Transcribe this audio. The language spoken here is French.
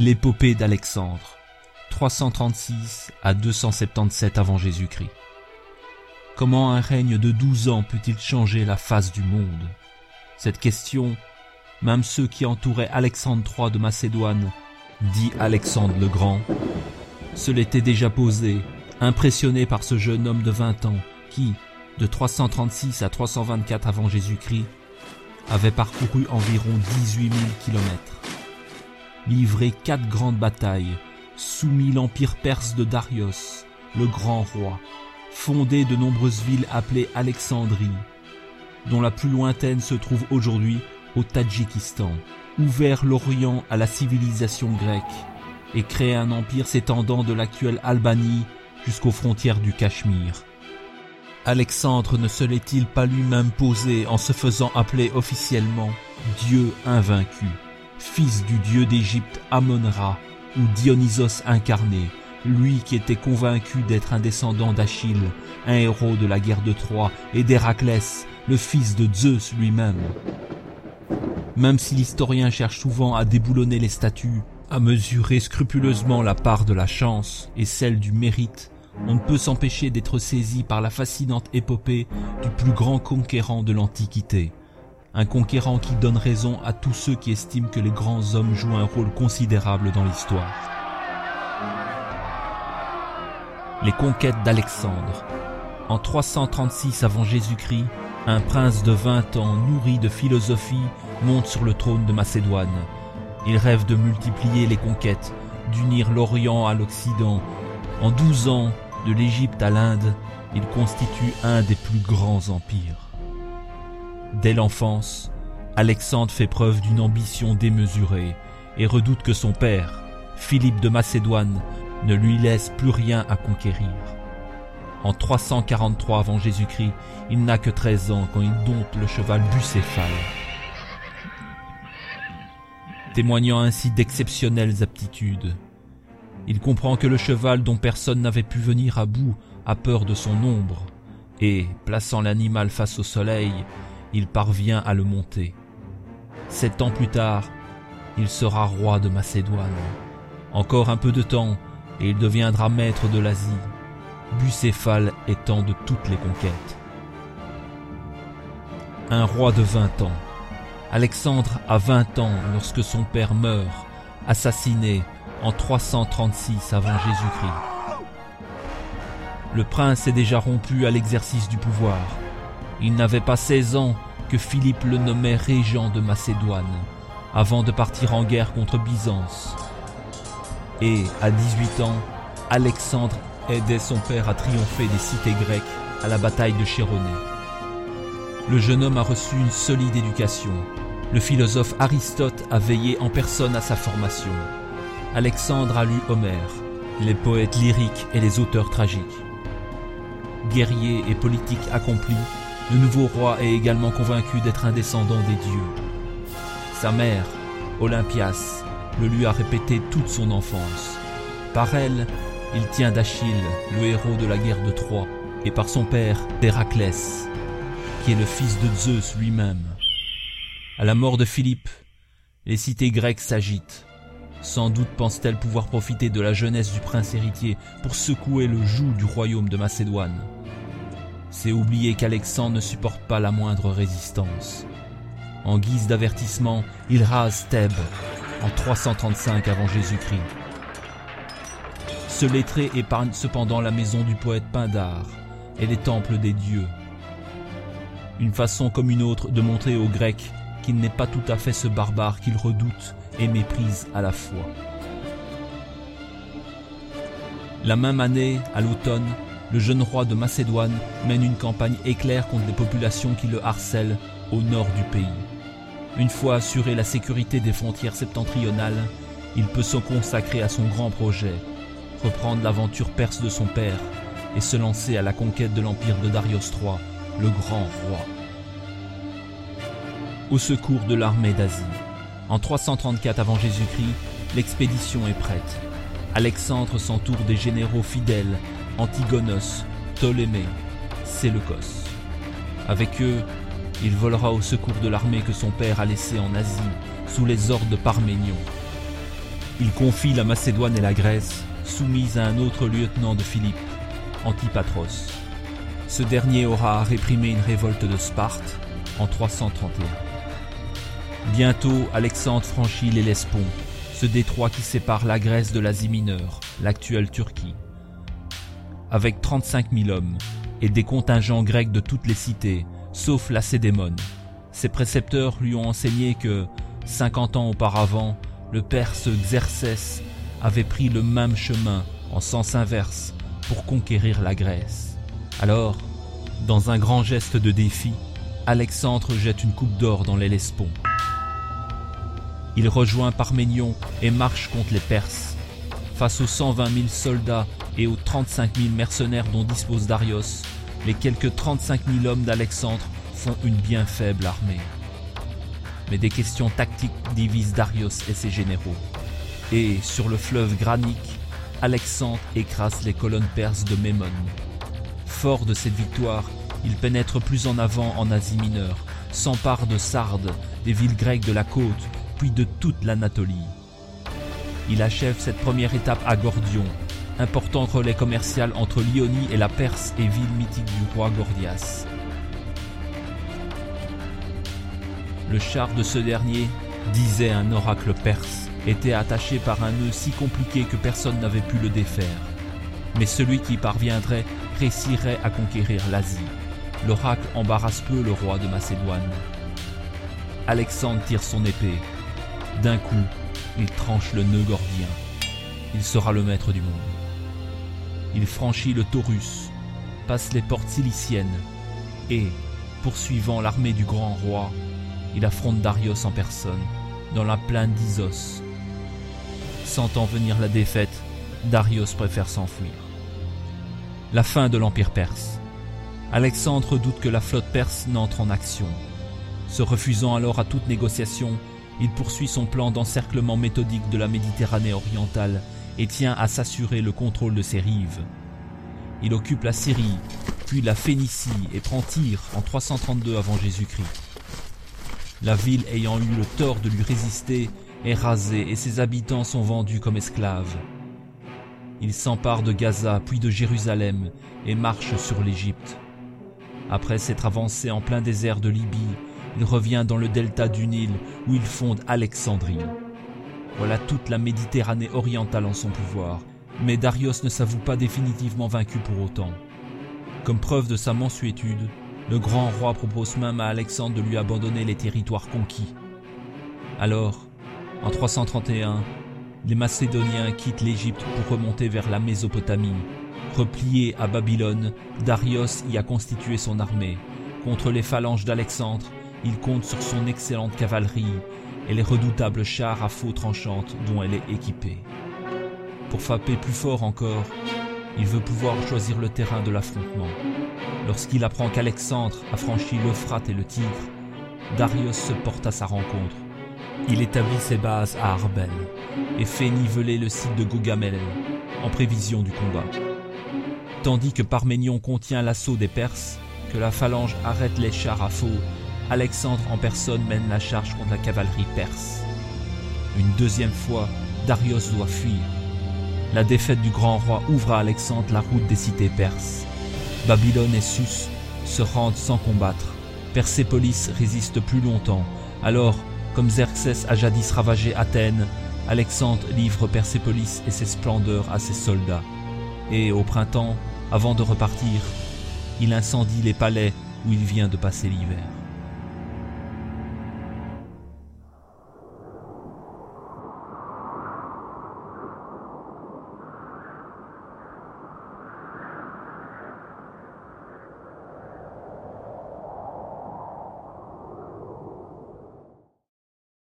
L'épopée d'Alexandre, 336 à 277 avant Jésus-Christ. Comment un règne de douze ans peut-il changer la face du monde? Cette question, même ceux qui entouraient Alexandre III de Macédoine, dit Alexandre le Grand, se l'étaient déjà posé, impressionné par ce jeune homme de 20 ans qui, de 336 à 324 avant Jésus-Christ, avait parcouru environ 18 000 kilomètres, livré quatre grandes batailles, soumis l'empire perse de Darius, le grand roi, fondé de nombreuses villes appelées Alexandrie, dont la plus lointaine se trouve aujourd'hui au Tadjikistan, ouvert l'Orient à la civilisation grecque et créé un empire s'étendant de l'actuelle Albanie jusqu'aux frontières du Cachemire. Alexandre ne se l'est-il pas lui-même posé en se faisant appeler officiellement Dieu invaincu, fils du dieu d'Égypte Amon-Ra ou Dionysos incarné, lui qui était convaincu d'être un descendant d'Achille, un héros de la guerre de Troie, et d'Héraclès, le fils de Zeus lui-même. Même si l'historien cherche souvent à déboulonner les statues, à mesurer scrupuleusement la part de la chance et celle du mérite, on ne peut s'empêcher d'être saisi par la fascinante épopée du plus grand conquérant de l'Antiquité. Un conquérant qui donne raison à tous ceux qui estiment que les grands hommes jouent un rôle considérable dans l'histoire. Les conquêtes d'Alexandre. En 336 avant Jésus-Christ, un prince de 20 ans nourri de philosophie monte sur le trône de Macédoine. Il rêve de multiplier les conquêtes, d'unir l'Orient à l'Occident. En 12 ans, de l'Égypte à l'Inde, il constitue un des plus grands empires. Dès l'enfance, Alexandre fait preuve d'une ambition démesurée et redoute que son père, Philippe de Macédoine, ne lui laisse plus rien à conquérir. En 343 avant Jésus-Christ, il n'a que 13 ans quand il dompte le cheval bucéphale. Témoignant ainsi d'exceptionnelles aptitudes, il comprend que le cheval dont personne n'avait pu venir à bout a peur de son ombre, et, plaçant l'animal face au soleil, il parvient à le monter. Sept ans plus tard, il sera roi de Macédoine. Encore un peu de temps, et il deviendra maître de l'Asie, Bucéphale étant de toutes les conquêtes. Un roi de vingt ans. Alexandre a vingt ans lorsque son père meurt, assassiné en 336 avant Jésus-Christ. Le prince est déjà rompu à l'exercice du pouvoir. Il n'avait pas 16 ans que Philippe le nommait régent de Macédoine, avant de partir en guerre contre Byzance et, à 18 ans, Alexandre aidait son père à triompher des cités grecques à la bataille de Chéronée. Le jeune homme a reçu une solide éducation. Le philosophe Aristote a veillé en personne à sa formation. Alexandre a lu Homère, les poètes lyriques et les auteurs tragiques. Guerrier et politique accompli, le nouveau roi est également convaincu d'être un descendant des dieux. Sa mère, Olympias, le lui a répété toute son enfance. Par elle, il tient d'Achille, le héros de la guerre de Troie, et par son père, d'Héraclès, qui est le fils de Zeus lui-même. À la mort de Philippe, les cités grecques s'agitent. Sans doute pense-t-elle pouvoir profiter de la jeunesse du prince héritier pour secouer le joug du royaume de Macédoine. C'est oublier qu'Alexandre ne supporte pas la moindre résistance. En guise d'avertissement, il rase Thèbes en 335 avant Jésus-Christ. Ce lettré épargne cependant la maison du poète Pindare et les temples des dieux. Une façon comme une autre de montrer aux Grecs qu'il n'est pas tout à fait ce barbare qu'ils redoutent et méprisent à la fois. La même année, à l'automne, le jeune roi de Macédoine mène une campagne éclair contre les populations qui le harcèlent au nord du pays. Une fois assuré la sécurité des frontières septentrionales, il peut se consacrer à son grand projet, reprendre l'aventure perse de son père et se lancer à la conquête de l'empire de Darius III, le grand roi. Au secours de l'armée d'Asie. En 334 avant Jésus-Christ, l'expédition est prête. Alexandre s'entoure des généraux fidèles, Antigonos, Ptolémée, Séleucos. Avec eux, il volera au secours de l'armée que son père a laissée en Asie, sous les ordres de Parménion. Il confie la Macédoine et la Grèce, soumises à un autre lieutenant de Philippe, Antipatros. Ce dernier aura réprimé une révolte de Sparte en 331. Bientôt, Alexandre franchit l'Hellespont, ce détroit qui sépare la Grèce de l'Asie mineure, l'actuelle Turquie. Avec 35 000 hommes et des contingents grecs de toutes les cités, sauf Lacédémone, ses précepteurs lui ont enseigné que, 50 ans auparavant, le Perse Xerxès avait pris le même chemin en sens inverse pour conquérir la Grèce. Alors, dans un grand geste de défi, Alexandre jette une coupe d'or dans l'Hellespont. Il rejoint Parménion et marche contre les Perses. Face aux 120 000 soldats et aux 35 000 mercenaires dont dispose Darius, les quelques 35 000 hommes d'Alexandre font une bien faible armée. Mais des questions tactiques divisent Darius et ses généraux. Et sur le fleuve granique, Alexandre écrase les colonnes perses de Mémone. Fort de cette victoire, il pénètre plus en avant en Asie mineure, s'empare de Sardes, des villes grecques de la côte, puis de toute l'Anatolie. Il achève cette première étape à Gordion, important relais commercial entre l'Ionie et la Perse et ville mythique du roi Gordias. Le char de ce dernier, disait un oracle perse, était attaché par un nœud si compliqué que personne n'avait pu le défaire. Mais celui qui parviendrait réussirait à conquérir l'Asie. L'oracle embarrasse peu le roi de Macédoine. Alexandre tire son épée. D'un coup, il tranche le nœud gordien. Il sera le maître du monde. Il franchit le Taurus, passe les portes ciliciennes et, poursuivant l'armée du grand roi, il affronte Darius en personne, dans la plaine d'Isos. Sentant venir la défaite, Darius préfère s'enfuir. La fin de l'Empire perse. Alexandre doute que la flotte perse n'entre en action. Se refusant alors à toute négociation, il poursuit son plan d'encerclement méthodique de la Méditerranée orientale et tient à s'assurer le contrôle de ses rives. Il occupe la Syrie, puis la Phénicie et prend Tyr en 332 avant Jésus-Christ. La ville ayant eu le tort de lui résister est rasée et ses habitants sont vendus comme esclaves. Il s'empare de Gaza puis de Jérusalem et marche sur l'Égypte. Après s'être avancé en plein désert de Libye, il revient dans le delta du Nil où il fonde Alexandrie. Voilà toute la Méditerranée orientale en son pouvoir, mais Darius ne s'avoue pas définitivement vaincu pour autant. Comme preuve de sa mansuétude, le grand roi propose même à Alexandre de lui abandonner les territoires conquis. Alors, en 331, les Macédoniens quittent l'Égypte pour remonter vers la Mésopotamie, Replié à Babylone, Darius y a constitué son armée. Contre les phalanges d'Alexandre, il compte sur son excellente cavalerie et les redoutables chars à faux tranchantes dont elle est équipée. Pour frapper plus fort encore, il veut pouvoir choisir le terrain de l'affrontement. Lorsqu'il apprend qu'Alexandre a franchi l'Euphrate et le Tigre, Darius se porte à sa rencontre. Il établit ses bases à Arbel et fait niveler le site de Gaugamel en prévision du combat tandis que Parménion contient l'assaut des Perses, que la phalange arrête les chars à faux, Alexandre en personne mène la charge contre la cavalerie perse. Une deuxième fois, Darius doit fuir. La défaite du grand roi ouvre à Alexandre la route des cités perses. Babylone et Sus se rendent sans combattre. Persépolis résiste plus longtemps. Alors, comme Xerxès a jadis ravagé Athènes, Alexandre livre Persépolis et ses splendeurs à ses soldats. Et au printemps, avant de repartir, il incendie les palais où il vient de passer l'hiver.